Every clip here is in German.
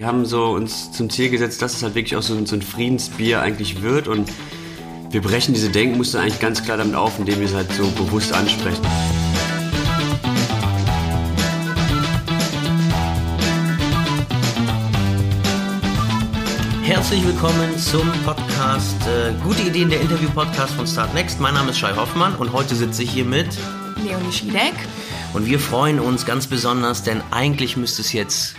Wir haben so uns zum Ziel gesetzt, dass es halt wirklich auch so, so ein Friedensbier eigentlich wird und wir brechen diese Denkmuster eigentlich ganz klar damit auf, indem wir es halt so bewusst ansprechen. Herzlich willkommen zum Podcast äh, Gute Ideen, der Interview-Podcast von Start Next. Mein Name ist Shai Hoffmann und heute sitze ich hier mit Leonie Schiedek. Und wir freuen uns ganz besonders, denn eigentlich müsste es jetzt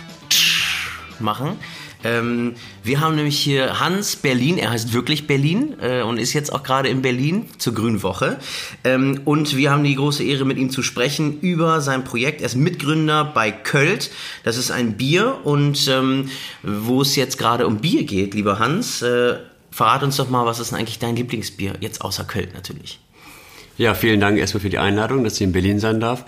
machen. Ähm, wir haben nämlich hier Hans Berlin, er heißt wirklich Berlin äh, und ist jetzt auch gerade in Berlin zur Grünen Woche. Ähm, und wir haben die große Ehre, mit ihm zu sprechen über sein Projekt. Er ist Mitgründer bei Költ. Das ist ein Bier und ähm, wo es jetzt gerade um Bier geht, lieber Hans, äh, verrat uns doch mal, was ist denn eigentlich dein Lieblingsbier? Jetzt außer Költ natürlich. Ja, vielen Dank erstmal für die Einladung, dass ich in Berlin sein darf.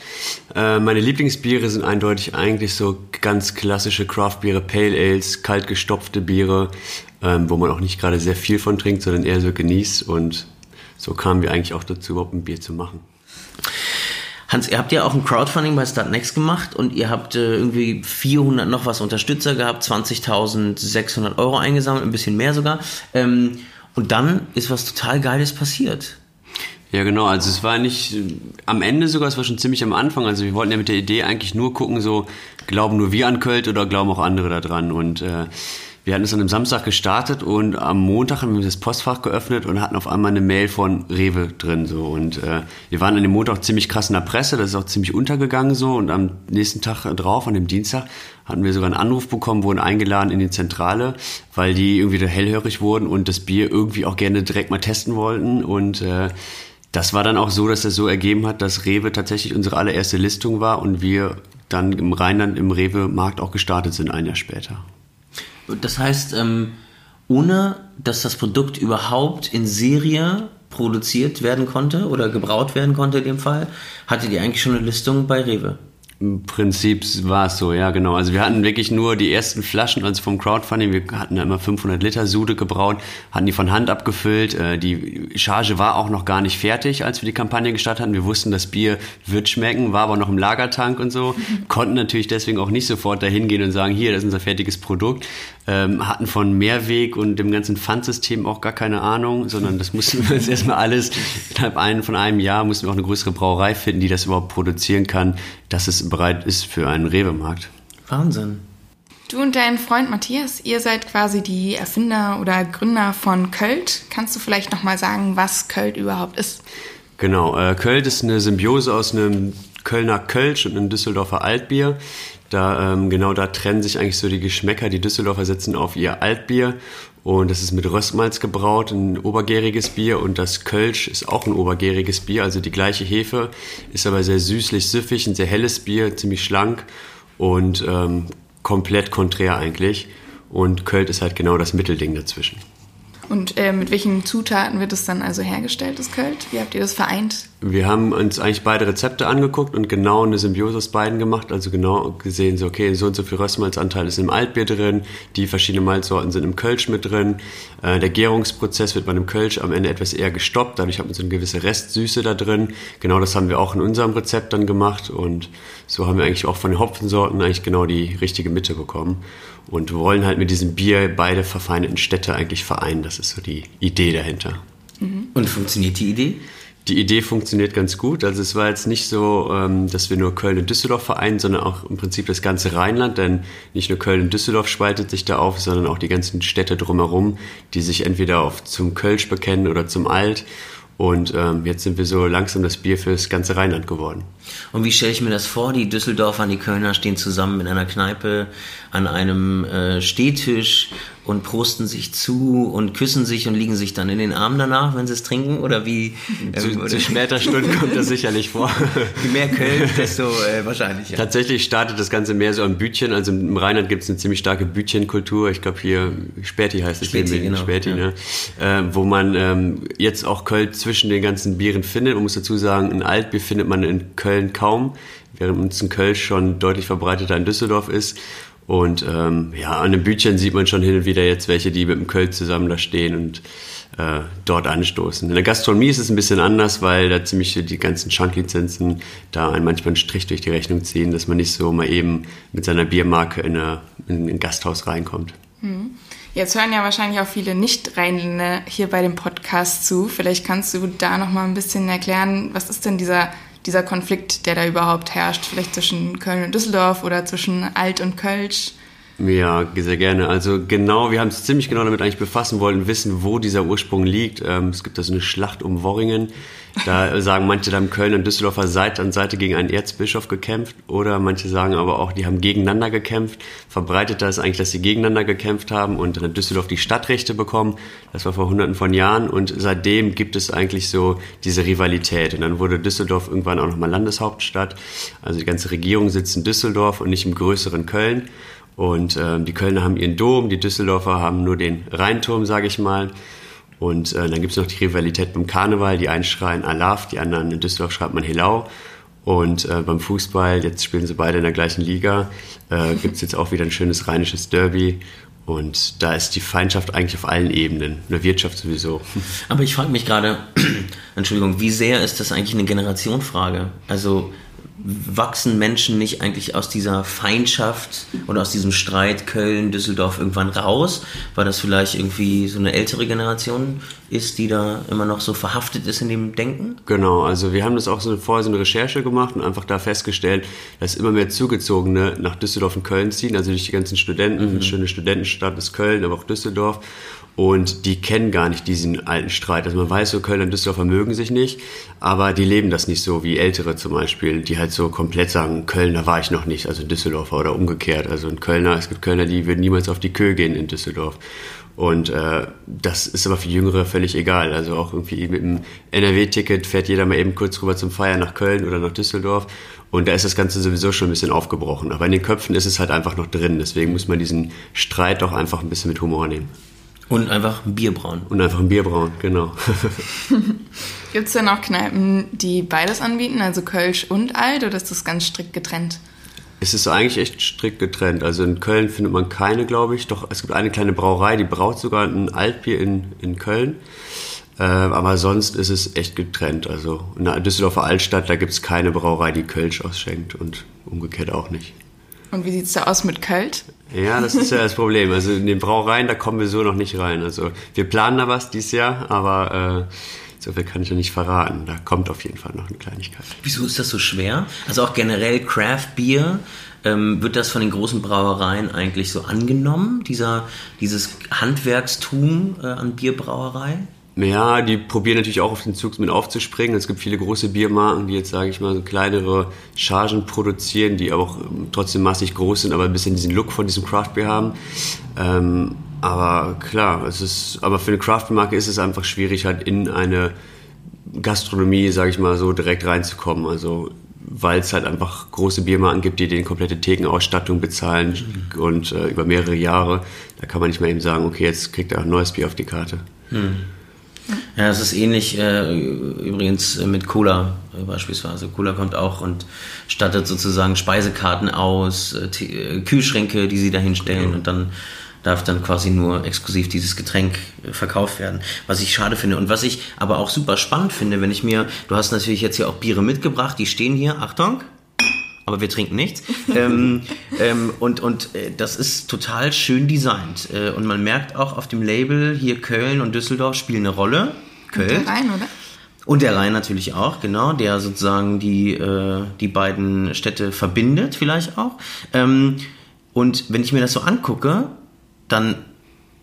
Äh, meine Lieblingsbiere sind eindeutig eigentlich so ganz klassische Craftbiere, Pale Ales, kalt gestopfte Biere, ähm, wo man auch nicht gerade sehr viel von trinkt, sondern eher so genießt. Und so kamen wir eigentlich auch dazu, überhaupt ein Bier zu machen. Hans, ihr habt ja auch ein Crowdfunding bei Startnext gemacht und ihr habt äh, irgendwie 400 noch was Unterstützer gehabt, 20.600 Euro eingesammelt, ein bisschen mehr sogar. Ähm, und dann ist was total Geiles passiert. Ja, genau. Also es war nicht am Ende sogar, es war schon ziemlich am Anfang. Also wir wollten ja mit der Idee eigentlich nur gucken, so glauben nur wir an Köln oder glauben auch andere daran. Und äh, wir hatten es an einem Samstag gestartet und am Montag haben wir das Postfach geöffnet und hatten auf einmal eine Mail von Rewe drin so und äh, wir waren an dem Montag ziemlich krass in der Presse, das ist auch ziemlich untergegangen so und am nächsten Tag drauf, an dem Dienstag, hatten wir sogar einen Anruf bekommen, wurden eingeladen in die Zentrale, weil die irgendwie da hellhörig wurden und das Bier irgendwie auch gerne direkt mal testen wollten und äh, das war dann auch so, dass es so ergeben hat, dass Rewe tatsächlich unsere allererste Listung war und wir dann im Rheinland im Rewe-Markt auch gestartet sind, ein Jahr später. Das heißt, ähm, ohne dass das Produkt überhaupt in Serie produziert werden konnte oder gebraut werden konnte in dem Fall, hattet ihr eigentlich schon eine Listung bei Rewe? Im Prinzip war es so, ja, genau. Also wir hatten wirklich nur die ersten Flaschen, also vom Crowdfunding, wir hatten da immer 500 Liter Sude gebraut, hatten die von Hand abgefüllt. Äh, die Charge war auch noch gar nicht fertig, als wir die Kampagne gestartet hatten. Wir wussten, das Bier wird schmecken, war aber noch im Lagertank und so. Konnten natürlich deswegen auch nicht sofort dahin gehen und sagen, hier, das ist unser fertiges Produkt. Ähm, hatten von Mehrweg und dem ganzen Pfandsystem auch gar keine Ahnung, sondern das mussten wir jetzt erstmal alles, innerhalb von einem Jahr mussten wir auch eine größere Brauerei finden, die das überhaupt produzieren kann, dass es bereit ist für einen Rewe-Markt. Wahnsinn. Du und dein Freund Matthias, ihr seid quasi die Erfinder oder Gründer von Költ. Kannst du vielleicht nochmal sagen, was Költ überhaupt ist? Genau, äh, Költ ist eine Symbiose aus einem Kölner Kölsch und einem Düsseldorfer Altbier. Da, ähm, genau da trennen sich eigentlich so die Geschmäcker. Die Düsseldorfer setzen auf ihr Altbier und das ist mit Röstmalz gebraut, ein obergäriges Bier und das Kölsch ist auch ein obergäriges Bier, also die gleiche Hefe, ist aber sehr süßlich, süffig, ein sehr helles Bier, ziemlich schlank und ähm, komplett konträr eigentlich. Und Kölsch ist halt genau das Mittelding dazwischen. Und äh, mit welchen Zutaten wird es dann also hergestellt, das Költ? Wie habt ihr das vereint? Wir haben uns eigentlich beide Rezepte angeguckt und genau eine Symbiose aus beiden gemacht. Also genau gesehen, so okay, so und so viel Röstmalzanteil ist im Altbier drin, die verschiedenen Malzsorten sind im Kölsch mit drin. Äh, der Gärungsprozess wird bei einem Kölsch am Ende etwas eher gestoppt, dadurch hat man so eine gewisse Restsüße da drin. Genau das haben wir auch in unserem Rezept dann gemacht und so haben wir eigentlich auch von den Hopfensorten eigentlich genau die richtige Mitte bekommen und wollen halt mit diesem Bier beide verfeindeten Städte eigentlich vereinen. Das ist so die Idee dahinter. Und funktioniert die Idee? Die Idee funktioniert ganz gut. Also es war jetzt nicht so, ähm, dass wir nur Köln und Düsseldorf vereinen, sondern auch im Prinzip das ganze Rheinland, denn nicht nur Köln und Düsseldorf spaltet sich da auf, sondern auch die ganzen Städte drumherum, die sich entweder auf zum Kölsch bekennen oder zum Alt. Und ähm, jetzt sind wir so langsam das Bier für das ganze Rheinland geworden. Und wie stelle ich mir das vor? Die Düsseldorfer und die Kölner stehen zusammen in einer Kneipe an einem äh, Stehtisch und prosten sich zu und küssen sich und liegen sich dann in den Armen danach, wenn sie es trinken? Oder wie? Ähm, zu, zu später Stunde kommt das sicherlich vor. Je mehr Köln, desto äh, wahrscheinlicher. Tatsächlich startet das Ganze mehr so am Bütchen. Also im Rheinland gibt es eine ziemlich starke Bütchenkultur. Ich glaube hier Späti heißt es Späti, genau, Späti, ja. ne? Äh, wo man ähm, jetzt auch Köln zwischen den ganzen Bieren findet. Man muss dazu sagen, ein Altbier findet man in Köln kaum, während uns ein Köln schon deutlich verbreiteter in Düsseldorf ist. Und ähm, ja, an den Bütchen sieht man schon hin und wieder jetzt welche, die mit dem Köln zusammen da stehen und äh, dort anstoßen. In der Gastronomie ist es ein bisschen anders, weil da ziemlich die ganzen Schanklizenzen da einen manchmal einen Strich durch die Rechnung ziehen, dass man nicht so mal eben mit seiner Biermarke in, eine, in ein Gasthaus reinkommt. Hm. Jetzt hören ja wahrscheinlich auch viele Nicht-Rheinländer hier bei dem Podcast zu. Vielleicht kannst du da noch mal ein bisschen erklären, was ist denn dieser, dieser Konflikt, der da überhaupt herrscht? Vielleicht zwischen Köln und Düsseldorf oder zwischen Alt und Kölsch? Ja, sehr gerne. Also genau, wir haben uns ziemlich genau damit eigentlich befassen wollen, wissen, wo dieser Ursprung liegt. Ähm, es gibt da so eine Schlacht um Worringen. Da sagen manche, da haben Köln und Düsseldorfer Seite an Seite gegen einen Erzbischof gekämpft. Oder manche sagen aber auch, die haben gegeneinander gekämpft. Verbreiteter ist eigentlich, dass sie gegeneinander gekämpft haben und hat Düsseldorf die Stadtrechte bekommen. Das war vor hunderten von Jahren und seitdem gibt es eigentlich so diese Rivalität. Und dann wurde Düsseldorf irgendwann auch nochmal Landeshauptstadt. Also die ganze Regierung sitzt in Düsseldorf und nicht im größeren Köln. Und äh, die Kölner haben ihren Dom, die Düsseldorfer haben nur den Rheinturm, sage ich mal. Und äh, dann gibt es noch die Rivalität beim Karneval. Die einen schreien Alaf, die anderen in Düsseldorf schreibt man Helau. Und äh, beim Fußball, jetzt spielen sie beide in der gleichen Liga, äh, gibt es jetzt auch wieder ein schönes rheinisches Derby. Und da ist die Feindschaft eigentlich auf allen Ebenen, in der Wirtschaft sowieso. Aber ich frage mich gerade, Entschuldigung, wie sehr ist das eigentlich eine Generationfrage? Also wachsen Menschen nicht eigentlich aus dieser Feindschaft oder aus diesem Streit Köln, Düsseldorf irgendwann raus, weil das vielleicht irgendwie so eine ältere Generation ist, die da immer noch so verhaftet ist in dem Denken? Genau, also wir haben das auch so vorher so eine Recherche gemacht und einfach da festgestellt, dass immer mehr Zugezogene nach Düsseldorf und Köln ziehen, also durch die ganzen Studenten, mhm. eine schöne Studentenstadt ist Köln, aber auch Düsseldorf und die kennen gar nicht diesen alten Streit. Also man weiß so, Köln und Düsseldorfer mögen sich nicht, aber die leben das nicht so wie Ältere zum Beispiel, die halt so komplett sagen, Köln, da war ich noch nicht, also Düsseldorfer oder umgekehrt. Also ein Kölner, es gibt Kölner, die würden niemals auf die Köhe gehen in Düsseldorf. Und äh, das ist aber für Jüngere völlig egal. Also auch irgendwie mit dem NRW-Ticket fährt jeder mal eben kurz rüber zum Feiern nach Köln oder nach Düsseldorf. Und da ist das Ganze sowieso schon ein bisschen aufgebrochen. Aber in den Köpfen ist es halt einfach noch drin. Deswegen muss man diesen Streit doch einfach ein bisschen mit Humor nehmen. Und einfach ein Bier brauen. Und einfach ein Bier brauen, genau. Gibt es denn auch Kneipen, die beides anbieten, also Kölsch und Alt, oder ist das ganz strikt getrennt? Es ist eigentlich echt strikt getrennt. Also in Köln findet man keine, glaube ich. Doch es gibt eine kleine Brauerei, die braut sogar ein Altbier in, in Köln. Äh, aber sonst ist es echt getrennt. Also in der Düsseldorfer Altstadt, da gibt es keine Brauerei, die Kölsch ausschenkt und umgekehrt auch nicht. Und wie sieht es da aus mit Kölsch? Ja, das ist ja das Problem. Also in den Brauereien, da kommen wir so noch nicht rein. Also wir planen da was dieses Jahr, aber äh, so viel kann ich ja nicht verraten. Da kommt auf jeden Fall noch eine Kleinigkeit. Wieso ist das so schwer? Also auch generell Craft Beer, ähm, wird das von den großen Brauereien eigentlich so angenommen, dieser, dieses Handwerkstum äh, an Bierbrauerei? Ja, die probieren natürlich auch auf den Zug mit aufzuspringen. Es gibt viele große Biermarken, die jetzt, sage ich mal, so kleinere Chargen produzieren, die auch ähm, trotzdem massig groß sind, aber ein bisschen diesen Look von diesem Craft Beer haben. Ähm, aber klar, es ist, aber für eine Craft Marke ist es einfach schwierig, halt in eine Gastronomie, sage ich mal, so direkt reinzukommen. Also weil es halt einfach große Biermarken gibt, die den komplette Thekenausstattung bezahlen mhm. und äh, über mehrere Jahre. Da kann man nicht mehr eben sagen, okay, jetzt kriegt er ein neues Bier auf die Karte. Mhm. Ja, es ist ähnlich äh, übrigens mit Cola äh, beispielsweise. Cola kommt auch und stattet sozusagen Speisekarten aus, äh, äh Kühlschränke, die sie da hinstellen ja. und dann darf dann quasi nur exklusiv dieses Getränk äh, verkauft werden. Was ich schade finde und was ich aber auch super spannend finde, wenn ich mir, du hast natürlich jetzt hier auch Biere mitgebracht, die stehen hier, Achtung, aber wir trinken nichts. ähm, ähm, und und äh, das ist total schön designt. Äh, und man merkt auch auf dem Label hier Köln und Düsseldorf spielen eine Rolle. Köln. Und der Rhein, oder? Und der Rhein natürlich auch, genau, der sozusagen die, äh, die beiden Städte verbindet, vielleicht auch. Ähm, und wenn ich mir das so angucke, dann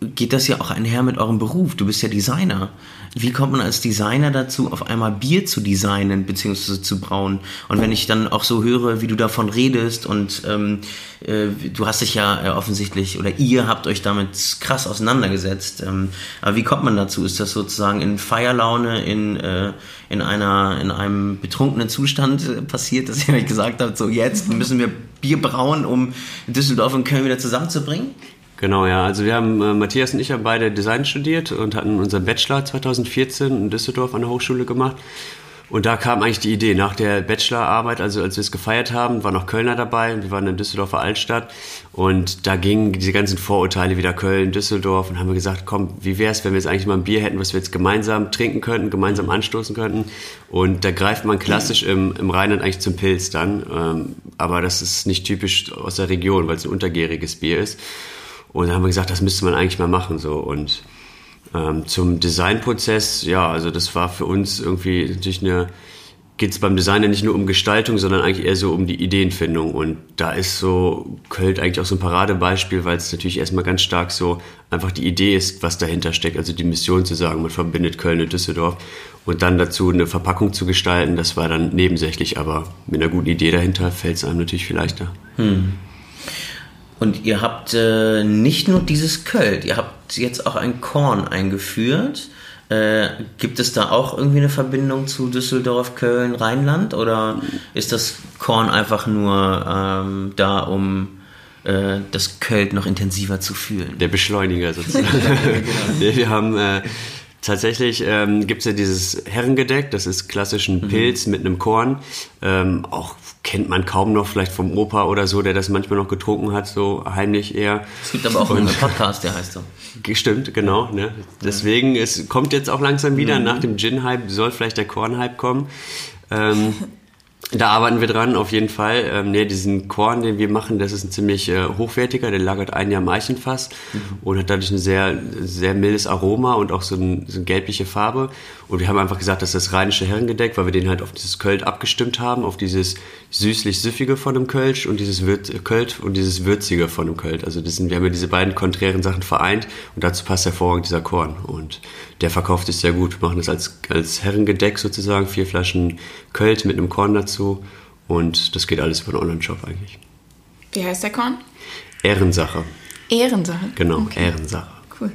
geht das ja auch einher mit eurem Beruf. Du bist ja Designer. Wie kommt man als Designer dazu, auf einmal Bier zu designen bzw. zu brauen? Und wenn ich dann auch so höre, wie du davon redest und ähm, äh, du hast dich ja äh, offensichtlich oder ihr habt euch damit krass auseinandergesetzt. Ähm, aber wie kommt man dazu? Ist das sozusagen in Feierlaune, in, äh, in, einer, in einem betrunkenen Zustand äh, passiert, dass ihr euch gesagt habt, so jetzt müssen wir Bier brauen, um Düsseldorf und Köln wieder zusammenzubringen? Genau, ja. Also wir haben, äh, Matthias und ich haben beide Design studiert und hatten unseren Bachelor 2014 in Düsseldorf an der Hochschule gemacht. Und da kam eigentlich die Idee, nach der Bachelorarbeit, also als wir es gefeiert haben, war noch Kölner dabei und wir waren in Düsseldorfer Altstadt und da gingen diese ganzen Vorurteile wieder Köln, Düsseldorf und haben wir gesagt, komm, wie wäre es, wenn wir jetzt eigentlich mal ein Bier hätten, was wir jetzt gemeinsam trinken könnten, gemeinsam anstoßen könnten und da greift man klassisch im, im Rheinland eigentlich zum Pilz dann, ähm, aber das ist nicht typisch aus der Region, weil es ein untergäriges Bier ist und dann haben wir gesagt, das müsste man eigentlich mal machen so und ähm, zum Designprozess, ja, also das war für uns irgendwie natürlich eine, geht es beim Design ja nicht nur um Gestaltung, sondern eigentlich eher so um die Ideenfindung. Und da ist so Köln eigentlich auch so ein Paradebeispiel, weil es natürlich erstmal ganz stark so einfach die Idee ist, was dahinter steckt. Also die Mission zu sagen, man verbindet Köln und Düsseldorf. Und dann dazu eine Verpackung zu gestalten, das war dann nebensächlich, aber mit einer guten Idee dahinter fällt es einem natürlich viel leichter. Hm. Und ihr habt äh, nicht nur dieses Köld, ihr habt jetzt auch ein Korn eingeführt. Äh, gibt es da auch irgendwie eine Verbindung zu Düsseldorf, Köln, Rheinland? Oder ist das Korn einfach nur ähm, da, um äh, das Köld noch intensiver zu fühlen? Der Beschleuniger sozusagen. Wir haben äh, Tatsächlich ähm, gibt es ja dieses Herrengedeck, das ist klassisch ein mhm. Pilz mhm. mit einem Korn. Ähm, auch kennt man kaum noch, vielleicht vom Opa oder so, der das manchmal noch getrunken hat, so heimlich eher. Es gibt aber auch einen Podcast, der heißt so. Stimmt, genau. Ne? Deswegen, es kommt jetzt auch langsam wieder, mhm. nach dem Gin-Hype soll vielleicht der Korn-Hype kommen. Ähm, da arbeiten wir dran, auf jeden Fall. Ähm, nee, diesen Korn, den wir machen, das ist ein ziemlich äh, hochwertiger, der lagert ein Jahr im Eichenfass mhm. und hat dadurch ein sehr, sehr mildes Aroma und auch so, ein, so eine gelbliche Farbe. Und wir haben einfach gesagt, das ist das rheinische Herrengedeck, weil wir den halt auf dieses Kölsch abgestimmt haben, auf dieses süßlich-süffige von dem Kölsch und dieses Würz Kölsch und dieses würzige von dem Kölsch. Also das sind, wir haben ja diese beiden konträren Sachen vereint und dazu passt hervorragend dieser Korn. Und der verkauft sich sehr gut. Wir machen das als, als Herrengedeck sozusagen, vier Flaschen Kölsch mit einem Korn dazu und das geht alles über den Online-Shop eigentlich. Wie heißt der Korn? Ehrensache. Ehrensache? Genau, okay. Ehrensache. Cool.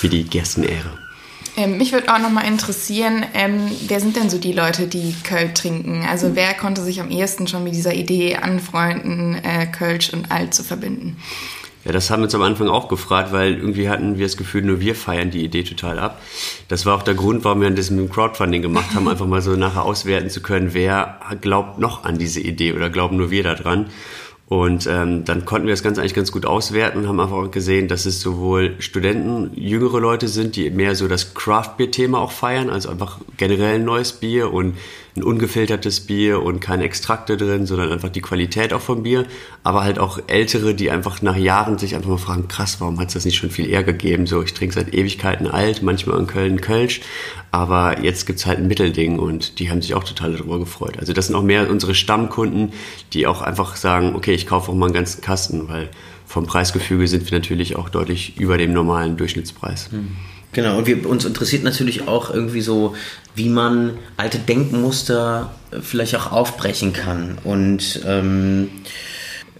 Wie die Gerstenehre. Ähm, mich würde auch noch mal interessieren, ähm, wer sind denn so die Leute, die Kölsch trinken? Also wer konnte sich am ehesten schon mit dieser Idee anfreunden, äh, Kölsch und Alt zu verbinden? Ja, das haben wir uns am Anfang auch gefragt, weil irgendwie hatten wir das Gefühl, nur wir feiern die Idee total ab. Das war auch der Grund, warum wir das mit dem Crowdfunding gemacht haben, einfach mal so nachher auswerten zu können, wer glaubt noch an diese Idee oder glauben nur wir daran. Und ähm, dann konnten wir das Ganze eigentlich ganz gut auswerten und haben einfach gesehen, dass es sowohl Studenten, jüngere Leute sind, die mehr so das Craft-Bier-Thema auch feiern, also einfach generell ein neues Bier und ein ungefiltertes Bier und keine Extrakte drin, sondern einfach die Qualität auch vom Bier. Aber halt auch Ältere, die einfach nach Jahren sich einfach mal fragen, krass, warum hat es das nicht schon viel eher gegeben? So, ich trinke seit Ewigkeiten alt, manchmal in Köln Kölsch, aber jetzt gibt's halt ein Mittelding und die haben sich auch total darüber gefreut. Also das sind auch mehr unsere Stammkunden, die auch einfach sagen, okay, ich kaufe auch mal einen ganzen Kasten, weil vom Preisgefüge sind wir natürlich auch deutlich über dem normalen Durchschnittspreis. Mhm. Genau, und wir, uns interessiert natürlich auch irgendwie so, wie man alte Denkmuster äh, vielleicht auch aufbrechen kann. Und ähm,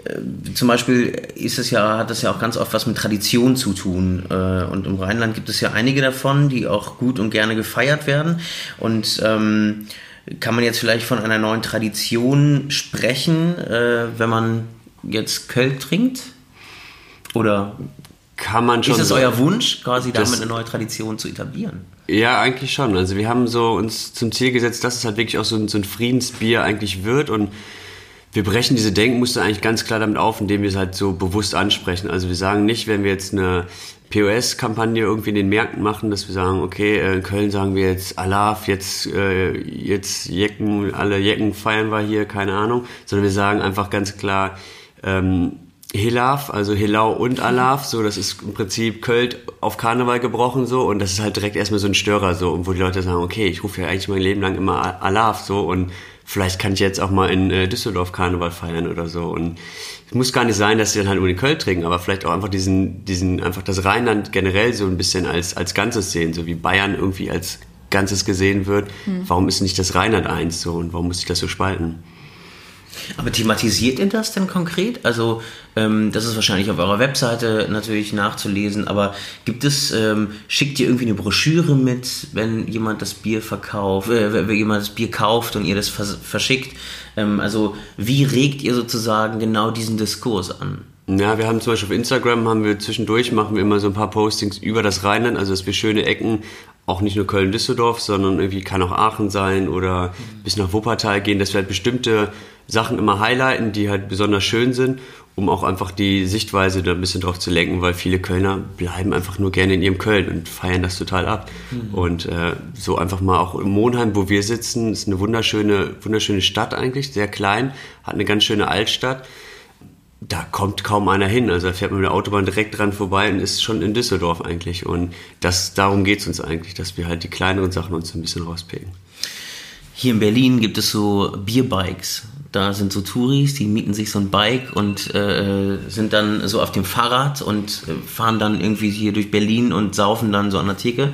äh, zum Beispiel ist es ja, hat das ja auch ganz oft was mit Tradition zu tun. Äh, und im Rheinland gibt es ja einige davon, die auch gut und gerne gefeiert werden. Und ähm, kann man jetzt vielleicht von einer neuen Tradition sprechen, äh, wenn man jetzt Köln trinkt? Oder kann man schon. Ist es euer Wunsch, quasi damit eine neue Tradition zu etablieren? Ja, eigentlich schon. Also wir haben so uns zum Ziel gesetzt, dass es halt wirklich auch so ein, so ein Friedensbier eigentlich wird und wir brechen diese Denkmuster eigentlich ganz klar damit auf, indem wir es halt so bewusst ansprechen. Also wir sagen nicht, wenn wir jetzt eine POS-Kampagne irgendwie in den Märkten machen, dass wir sagen, okay, in Köln sagen wir jetzt Alaf, jetzt, äh, jetzt Jecken, alle Jecken feiern wir hier, keine Ahnung, sondern wir sagen einfach ganz klar, ähm, Hilaf, also Hilau und Alaf, so das ist im Prinzip Költ auf Karneval gebrochen so und das ist halt direkt erstmal so ein Störer so, wo die Leute sagen, okay, ich rufe ja eigentlich mein Leben lang immer Alaf so und vielleicht kann ich jetzt auch mal in äh, Düsseldorf Karneval feiern oder so und es muss gar nicht sein, dass sie dann halt ohne Köln trinken, aber vielleicht auch einfach diesen, diesen, einfach das Rheinland generell so ein bisschen als, als Ganzes sehen, so wie Bayern irgendwie als Ganzes gesehen wird. Hm. Warum ist nicht das Rheinland eins so und warum muss ich das so spalten? Aber thematisiert ihr das denn konkret? Also, ähm, das ist wahrscheinlich auf eurer Webseite natürlich nachzulesen, aber gibt es, ähm, schickt ihr irgendwie eine Broschüre mit, wenn jemand das Bier verkauft, äh, wenn jemand das Bier kauft und ihr das vers verschickt? Ähm, also, wie regt ihr sozusagen genau diesen Diskurs an? Ja, wir haben zum Beispiel auf Instagram haben wir zwischendurch machen wir immer so ein paar Postings über das Rheinland, also dass wir schöne Ecken auch nicht nur Köln-Düsseldorf, sondern irgendwie kann auch Aachen sein oder bis nach Wuppertal gehen, dass wir halt bestimmte Sachen immer highlighten, die halt besonders schön sind, um auch einfach die Sichtweise da ein bisschen drauf zu lenken, weil viele Kölner bleiben einfach nur gerne in ihrem Köln und feiern das total ab. Mhm. Und äh, so einfach mal auch in Monheim, wo wir sitzen, ist eine wunderschöne, wunderschöne Stadt eigentlich, sehr klein, hat eine ganz schöne Altstadt da kommt kaum einer hin. Also da fährt man mit der Autobahn direkt dran vorbei und ist schon in Düsseldorf eigentlich. Und das, darum geht es uns eigentlich, dass wir halt die kleineren Sachen uns ein bisschen rauspicken. Hier in Berlin gibt es so Bierbikes. Da sind so Touris, die mieten sich so ein Bike und äh, sind dann so auf dem Fahrrad und äh, fahren dann irgendwie hier durch Berlin und saufen dann so an der Theke.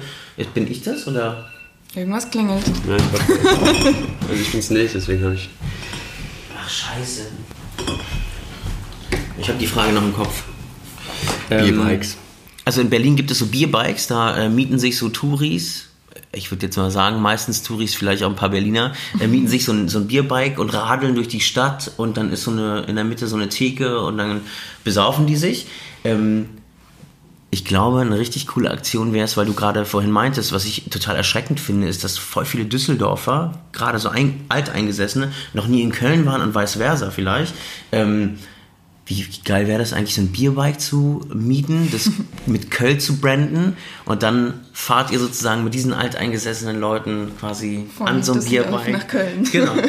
Bin ich das oder? Irgendwas klingelt. Nein, ich also ich bin's nicht, deswegen habe ich. Ach scheiße. Ich habe die Frage noch im Kopf. Bierbikes. Ähm, also in Berlin gibt es so Bierbikes, da äh, mieten sich so Touris, ich würde jetzt mal sagen, meistens Touris, vielleicht auch ein paar Berliner, äh, mieten sich so ein, so ein Bierbike und radeln durch die Stadt und dann ist so eine in der Mitte so eine Theke und dann besaufen die sich. Ähm, ich glaube, eine richtig coole Aktion wäre es, weil du gerade vorhin meintest, was ich total erschreckend finde, ist, dass voll viele Düsseldorfer, gerade so ein, Alteingesessene, noch nie in Köln waren und vice versa vielleicht. Ähm, wie geil wäre das eigentlich, so ein Bierbike zu mieten, das mit Köll zu branden und dann fahrt ihr sozusagen mit diesen alteingesessenen Leuten quasi Von an so einem Bierbike. nach Köln. Genau.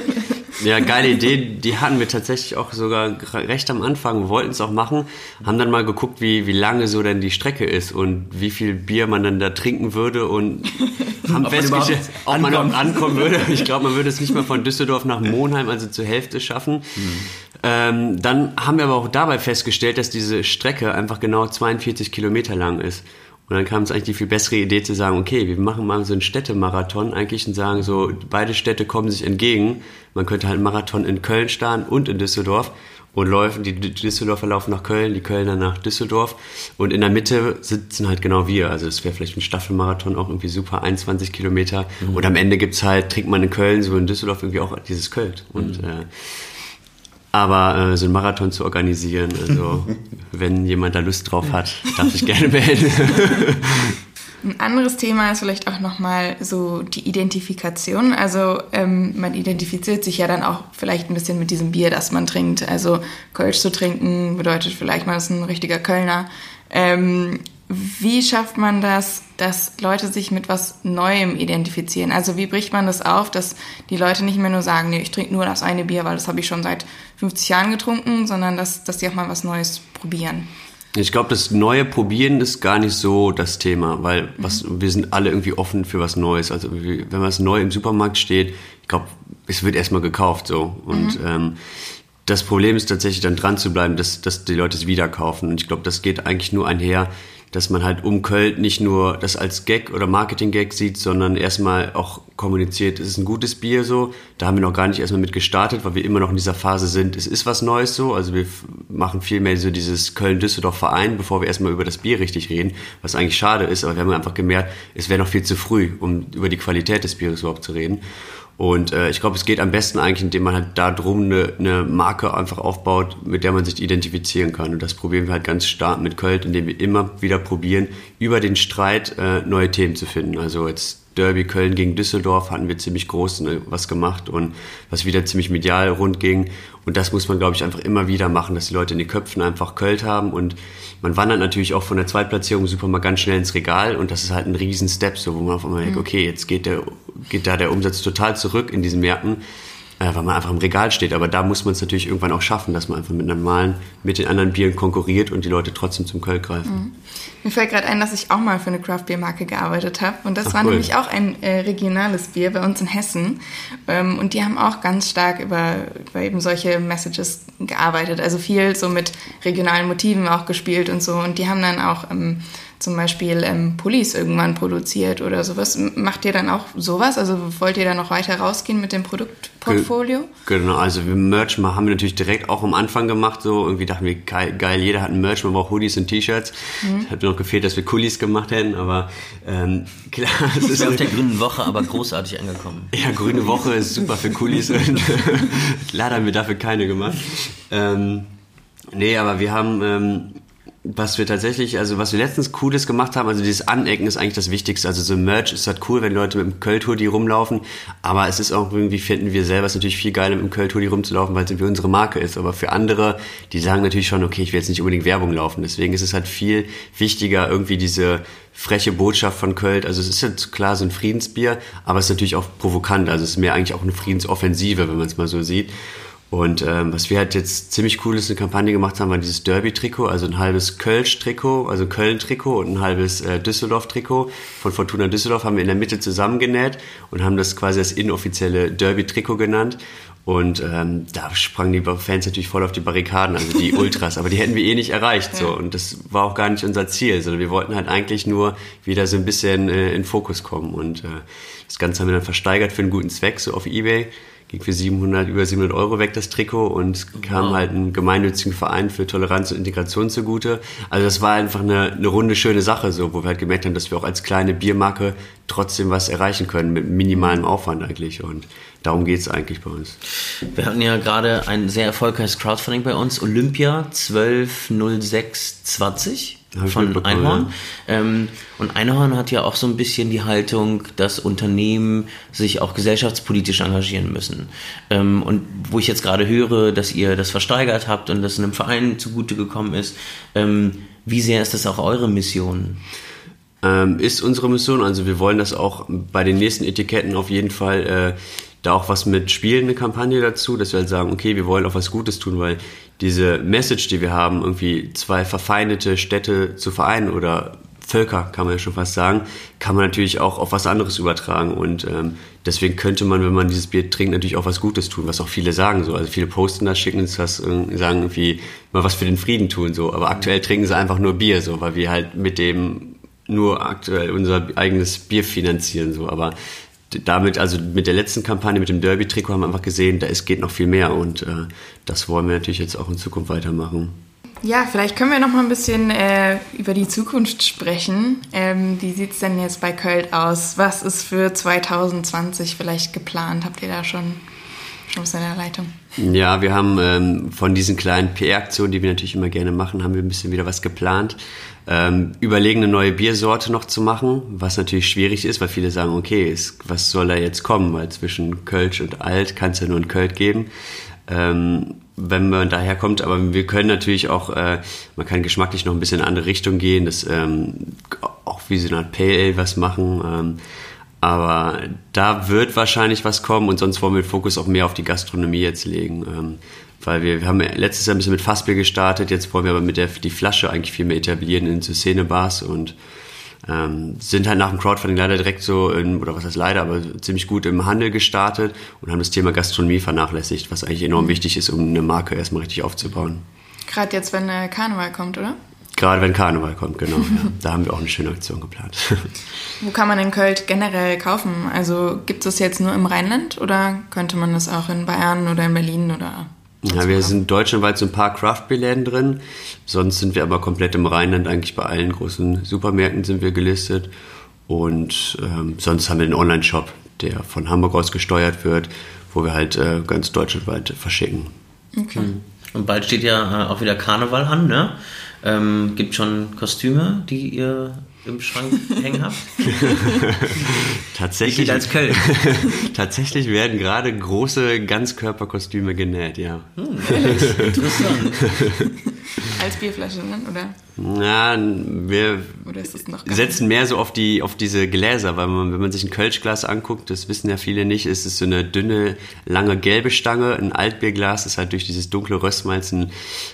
Ja, geile Idee. Die hatten wir tatsächlich auch sogar recht am Anfang, wollten es auch machen, haben dann mal geguckt, wie, wie lange so denn die Strecke ist und wie viel Bier man dann da trinken würde und haben festgestellt, ob man überhaupt ankommen würde. Ich glaube, man würde es nicht mal von Düsseldorf nach Monheim, also zur Hälfte schaffen. Mhm. Ähm, dann haben wir aber auch dabei festgestellt, dass diese Strecke einfach genau 42 Kilometer lang ist. Und dann kam es eigentlich die viel bessere Idee zu sagen, okay, wir machen mal so einen Städtemarathon eigentlich und sagen so, beide Städte kommen sich entgegen. Man könnte halt einen Marathon in Köln starten und in Düsseldorf und laufen, die Düsseldorfer laufen nach Köln, die Kölner nach Düsseldorf und in der Mitte sitzen halt genau wir. Also es wäre vielleicht ein Staffelmarathon auch irgendwie super, 21 Kilometer mhm. und am Ende gibt's halt, trinkt man in Köln, so in Düsseldorf irgendwie auch dieses Köln. Und mhm. äh, aber äh, so einen Marathon zu organisieren, also wenn jemand da Lust drauf hat, darf sich gerne melden. Ein anderes Thema ist vielleicht auch nochmal so die Identifikation. Also ähm, man identifiziert sich ja dann auch vielleicht ein bisschen mit diesem Bier, das man trinkt. Also Kölsch zu trinken bedeutet vielleicht, man ist ein richtiger Kölner. Ähm, wie schafft man das, dass Leute sich mit was Neuem identifizieren? Also wie bricht man das auf, dass die Leute nicht mehr nur sagen, nee, ich trinke nur das eine Bier, weil das habe ich schon seit 50 Jahren getrunken, sondern dass, dass die auch mal was Neues probieren? Ich glaube, das neue Probieren ist gar nicht so das Thema, weil was, mhm. wir sind alle irgendwie offen für was Neues. Also wenn was neu im Supermarkt steht, ich glaube, es wird erstmal gekauft so. Und mhm. ähm, das Problem ist tatsächlich dann dran zu bleiben, dass, dass die Leute es wieder kaufen. Und ich glaube, das geht eigentlich nur einher, dass man halt um Köln nicht nur das als Gag oder Marketing-Gag sieht, sondern erstmal auch kommuniziert, es ist ein gutes Bier so. Da haben wir noch gar nicht erstmal mit gestartet, weil wir immer noch in dieser Phase sind, es ist was Neues so. Also wir machen viel mehr so dieses Köln-Düsseldorf-Verein, bevor wir erstmal über das Bier richtig reden, was eigentlich schade ist, aber wir haben einfach gemerkt, es wäre noch viel zu früh, um über die Qualität des Bieres überhaupt zu reden. Und äh, ich glaube, es geht am besten eigentlich, indem man halt da drum eine, eine Marke einfach aufbaut, mit der man sich identifizieren kann. Und das probieren wir halt ganz stark mit Köln, indem wir immer wieder probieren, über den Streit äh, neue Themen zu finden. Also jetzt Derby Köln gegen Düsseldorf hatten wir ziemlich groß ne, was gemacht und was wieder ziemlich medial rund ging. Und das muss man, glaube ich, einfach immer wieder machen, dass die Leute in den Köpfen einfach Köln haben. Und man wandert natürlich auch von der Zweitplatzierung super mal ganz schnell ins Regal. Und das ist halt ein riesen Step, so, wo man auf einmal mhm. denkt, okay, jetzt geht, der, geht da der Umsatz total zurück in diesen Märkten weil man einfach im Regal steht. Aber da muss man es natürlich irgendwann auch schaffen, dass man einfach mit normalen, mit den anderen Bieren konkurriert und die Leute trotzdem zum Köln greifen. Mhm. Mir fällt gerade ein, dass ich auch mal für eine Craft Beer Marke gearbeitet habe. Und das Ach, war cool. nämlich auch ein äh, regionales Bier bei uns in Hessen. Ähm, und die haben auch ganz stark über, über eben solche Messages gearbeitet. Also viel so mit regionalen Motiven auch gespielt und so. Und die haben dann auch ähm, zum Beispiel ähm, Pullis irgendwann produziert oder sowas. Macht ihr dann auch sowas? Also wollt ihr da noch weiter rausgehen mit dem Produktportfolio? Genau, also wir Merch haben wir natürlich direkt auch am Anfang gemacht. So irgendwie dachten wir, geil, jeder hat ein Merch, man braucht Hoodies und T-Shirts. Mhm. Hat noch gefehlt, dass wir Kulis gemacht hätten, aber ähm, klar. Es ist auf der grünen Woche aber großartig angekommen. Ja, grüne Woche ist super für Kulis und leider haben wir dafür keine gemacht. Ähm, nee, aber wir haben... Ähm, was wir tatsächlich, also was wir letztens Cooles gemacht haben, also dieses Anecken ist eigentlich das Wichtigste. Also so Merch ist halt cool, wenn Leute mit dem Köln-Hoodie rumlaufen, aber es ist auch irgendwie, finden wir selber, es natürlich viel geiler, mit dem Köln-Hoodie rumzulaufen, weil es irgendwie unsere Marke ist. Aber für andere, die sagen natürlich schon, okay, ich will jetzt nicht unbedingt Werbung laufen. Deswegen ist es halt viel wichtiger, irgendwie diese freche Botschaft von Köln. Also es ist jetzt klar so ein Friedensbier, aber es ist natürlich auch provokant. Also es ist mehr eigentlich auch eine Friedensoffensive, wenn man es mal so sieht. Und ähm, was wir halt jetzt ziemlich cool ist, eine Kampagne gemacht haben, war dieses Derby-Trikot, also ein halbes Kölsch-Trikot, also Köln-Trikot und ein halbes äh, Düsseldorf-Trikot von Fortuna Düsseldorf haben wir in der Mitte zusammengenäht und haben das quasi das inoffizielle Derby-Trikot genannt. Und ähm, da sprangen die Fans natürlich voll auf die Barrikaden, also die Ultras, aber die hätten wir eh nicht erreicht. so Und das war auch gar nicht unser Ziel, sondern wir wollten halt eigentlich nur wieder so ein bisschen äh, in Fokus kommen. Und äh, das Ganze haben wir dann versteigert für einen guten Zweck, so auf Ebay ging für 700, über 700 Euro weg das Trikot und kam halt ein gemeinnützigen Verein für Toleranz und Integration zugute. Also das war einfach eine, eine runde, schöne Sache, so, wo wir halt gemerkt haben, dass wir auch als kleine Biermarke trotzdem was erreichen können mit minimalem Aufwand eigentlich und darum geht's eigentlich bei uns. Wir hatten ja gerade ein sehr erfolgreiches Crowdfunding bei uns, Olympia 120620 von Einhorn. Ja. Ähm, und Einhorn hat ja auch so ein bisschen die Haltung, dass Unternehmen sich auch gesellschaftspolitisch engagieren müssen. Ähm, und wo ich jetzt gerade höre, dass ihr das versteigert habt und das einem Verein zugute gekommen ist, ähm, wie sehr ist das auch eure Mission? Ähm, ist unsere Mission. Also wir wollen das auch bei den nächsten Etiketten auf jeden Fall äh, da auch was mit Spielen, eine Kampagne dazu, dass wir halt sagen, okay, wir wollen auch was Gutes tun, weil diese Message, die wir haben, irgendwie zwei verfeindete Städte zu vereinen oder Völker, kann man ja schon fast sagen, kann man natürlich auch auf was anderes übertragen. Und ähm, deswegen könnte man, wenn man dieses Bier trinkt, natürlich auch was Gutes tun, was auch viele sagen so. Also viele posten das, schicken uns das, sagen irgendwie mal was für den Frieden tun so. Aber aktuell trinken sie einfach nur Bier so, weil wir halt mit dem nur aktuell unser eigenes Bier finanzieren so. Aber damit, also mit der letzten Kampagne, mit dem Derby-Trikot, haben wir einfach gesehen, da ist, geht noch viel mehr und äh, das wollen wir natürlich jetzt auch in Zukunft weitermachen. Ja, vielleicht können wir noch mal ein bisschen äh, über die Zukunft sprechen. Ähm, wie sieht es denn jetzt bei Köln aus? Was ist für 2020 vielleicht geplant? Habt ihr da schon, schon was in der Leitung? Ja, wir haben ähm, von diesen kleinen PR-Aktionen, die wir natürlich immer gerne machen, haben wir ein bisschen wieder was geplant ähm, überlegen, eine neue Biersorte noch zu machen, was natürlich schwierig ist, weil viele sagen, okay, ist, was soll da jetzt kommen, weil zwischen Kölsch und Alt kann es ja nur ein Kölsch geben. Ähm, wenn man daher kommt, aber wir können natürlich auch, äh, man kann geschmacklich noch ein bisschen in eine andere Richtung gehen, das ähm, auch wie so eine Art Pale Ale was machen. Ähm, aber da wird wahrscheinlich was kommen und sonst wollen wir den Fokus auch mehr auf die Gastronomie jetzt legen. Weil wir, wir haben letztes Jahr ein bisschen mit Fassbier gestartet, jetzt wollen wir aber mit der die Flasche eigentlich viel mehr etablieren in so Szenebars und ähm, sind halt nach dem Crowdfunding leider direkt so, in, oder was heißt leider, aber ziemlich gut im Handel gestartet und haben das Thema Gastronomie vernachlässigt, was eigentlich enorm wichtig ist, um eine Marke erstmal richtig aufzubauen. Gerade jetzt, wenn äh, Karneval kommt, oder? Gerade wenn Karneval kommt, genau. ja. Da haben wir auch eine schöne Aktion geplant. Wo kann man den Köln generell kaufen? Also gibt es das jetzt nur im Rheinland oder könnte man das auch in Bayern oder in Berlin oder ja, wir sind deutschlandweit so ein paar Craft-Beer-Läden drin. Sonst sind wir aber komplett im Rheinland, eigentlich bei allen großen Supermärkten sind wir gelistet. Und ähm, sonst haben wir den Online-Shop, der von Hamburg aus gesteuert wird, wo wir halt äh, ganz deutschlandweit verschicken. Okay. Und bald steht ja äh, auch wieder Karneval an, ne? Ähm, gibt schon Kostüme, die ihr im Schrank hängen habt? Tatsächlich. als Köln. Tatsächlich werden gerade große Ganzkörperkostüme genäht, ja. Hm, Interessant. als Bierflasche, ne? oder? Na, wir setzen mehr so auf, die, auf diese Gläser, weil man, wenn man sich ein Kölschglas anguckt, das wissen ja viele nicht, ist es so eine dünne, lange gelbe Stange. Ein Altbierglas ist halt durch dieses dunkle Röstmalz ein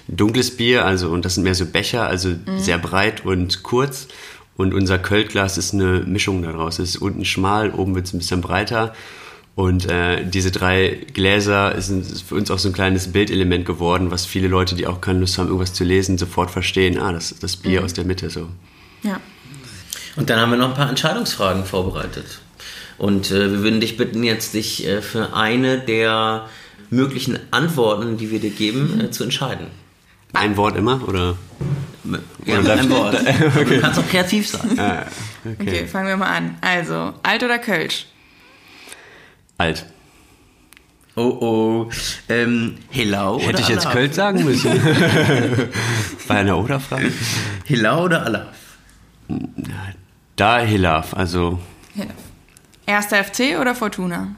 dunkles Bier, also und das sind mehr so Becher, also mhm. sehr breit und kurz. Und unser Költglas ist eine Mischung daraus. Es ist unten schmal, oben wird es ein bisschen breiter. Und äh, diese drei Gläser sind für uns auch so ein kleines Bildelement geworden, was viele Leute, die auch keine Lust haben, irgendwas zu lesen, sofort verstehen. Ah, das ist das Bier mhm. aus der Mitte so. Ja. Und dann haben wir noch ein paar Entscheidungsfragen vorbereitet. Und äh, wir würden dich bitten, jetzt dich äh, für eine der möglichen Antworten, die wir dir geben, äh, zu entscheiden. Ein Wort immer, oder? Ja, oder ein Wort. okay. Du kannst auch kreativ sein. Ah, okay. okay. fangen wir mal an. Also, alt oder Kölsch? Alt. Oh oh. Ähm, Hillau oder Hätte ich jetzt Alaf? Köln sagen müssen. Bei einer Oder-Frage. Hillau oder Alaf? Da Hilaf, also Ja. Erster FC oder Fortuna?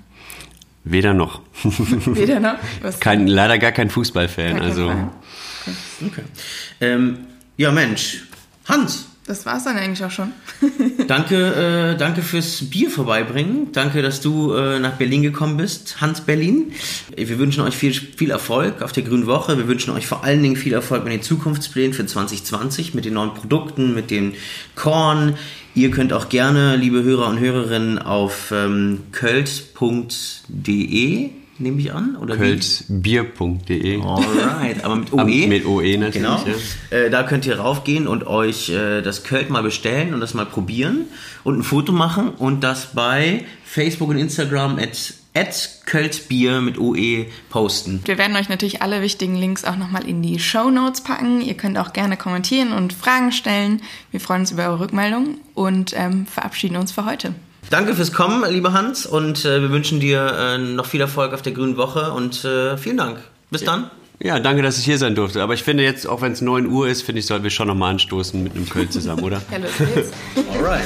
weder noch. Weder noch? Was? Kein, leider gar kein Fußballfan. Kein Also Fall. Okay. Ähm, ja, Mensch. Hans, Das war's dann eigentlich auch schon. danke, äh, danke fürs Bier vorbeibringen. Danke, dass du äh, nach Berlin gekommen bist, Hans Berlin. Wir wünschen euch viel, viel Erfolg auf der Grünen Woche. Wir wünschen euch vor allen Dingen viel Erfolg mit den Zukunftsplänen für 2020, mit den neuen Produkten, mit dem Korn. Ihr könnt auch gerne, liebe Hörer und Hörerinnen, auf ähm, költ.de, nehme ich an, oder kölsbier.de. Alright, aber mit OE. Aber mit OE natürlich, Genau. Äh, da könnt ihr raufgehen und euch äh, das Költ mal bestellen und das mal probieren und ein Foto machen und das bei Facebook und Instagram at, at Költbier mit OE posten. Wir werden euch natürlich alle wichtigen Links auch nochmal in die Show Notes packen. Ihr könnt auch gerne kommentieren und Fragen stellen. Wir freuen uns über eure Rückmeldung und ähm, verabschieden uns für heute. Danke fürs Kommen, lieber Hans, und äh, wir wünschen dir äh, noch viel Erfolg auf der Grünen Woche und äh, vielen Dank. Bis dann. Ja, danke, dass ich hier sein durfte. Aber ich finde jetzt, auch wenn es 9 Uhr ist, finde ich, sollten wir schon nochmal anstoßen mit einem Köln zusammen, oder? Ja, los geht's. Alright.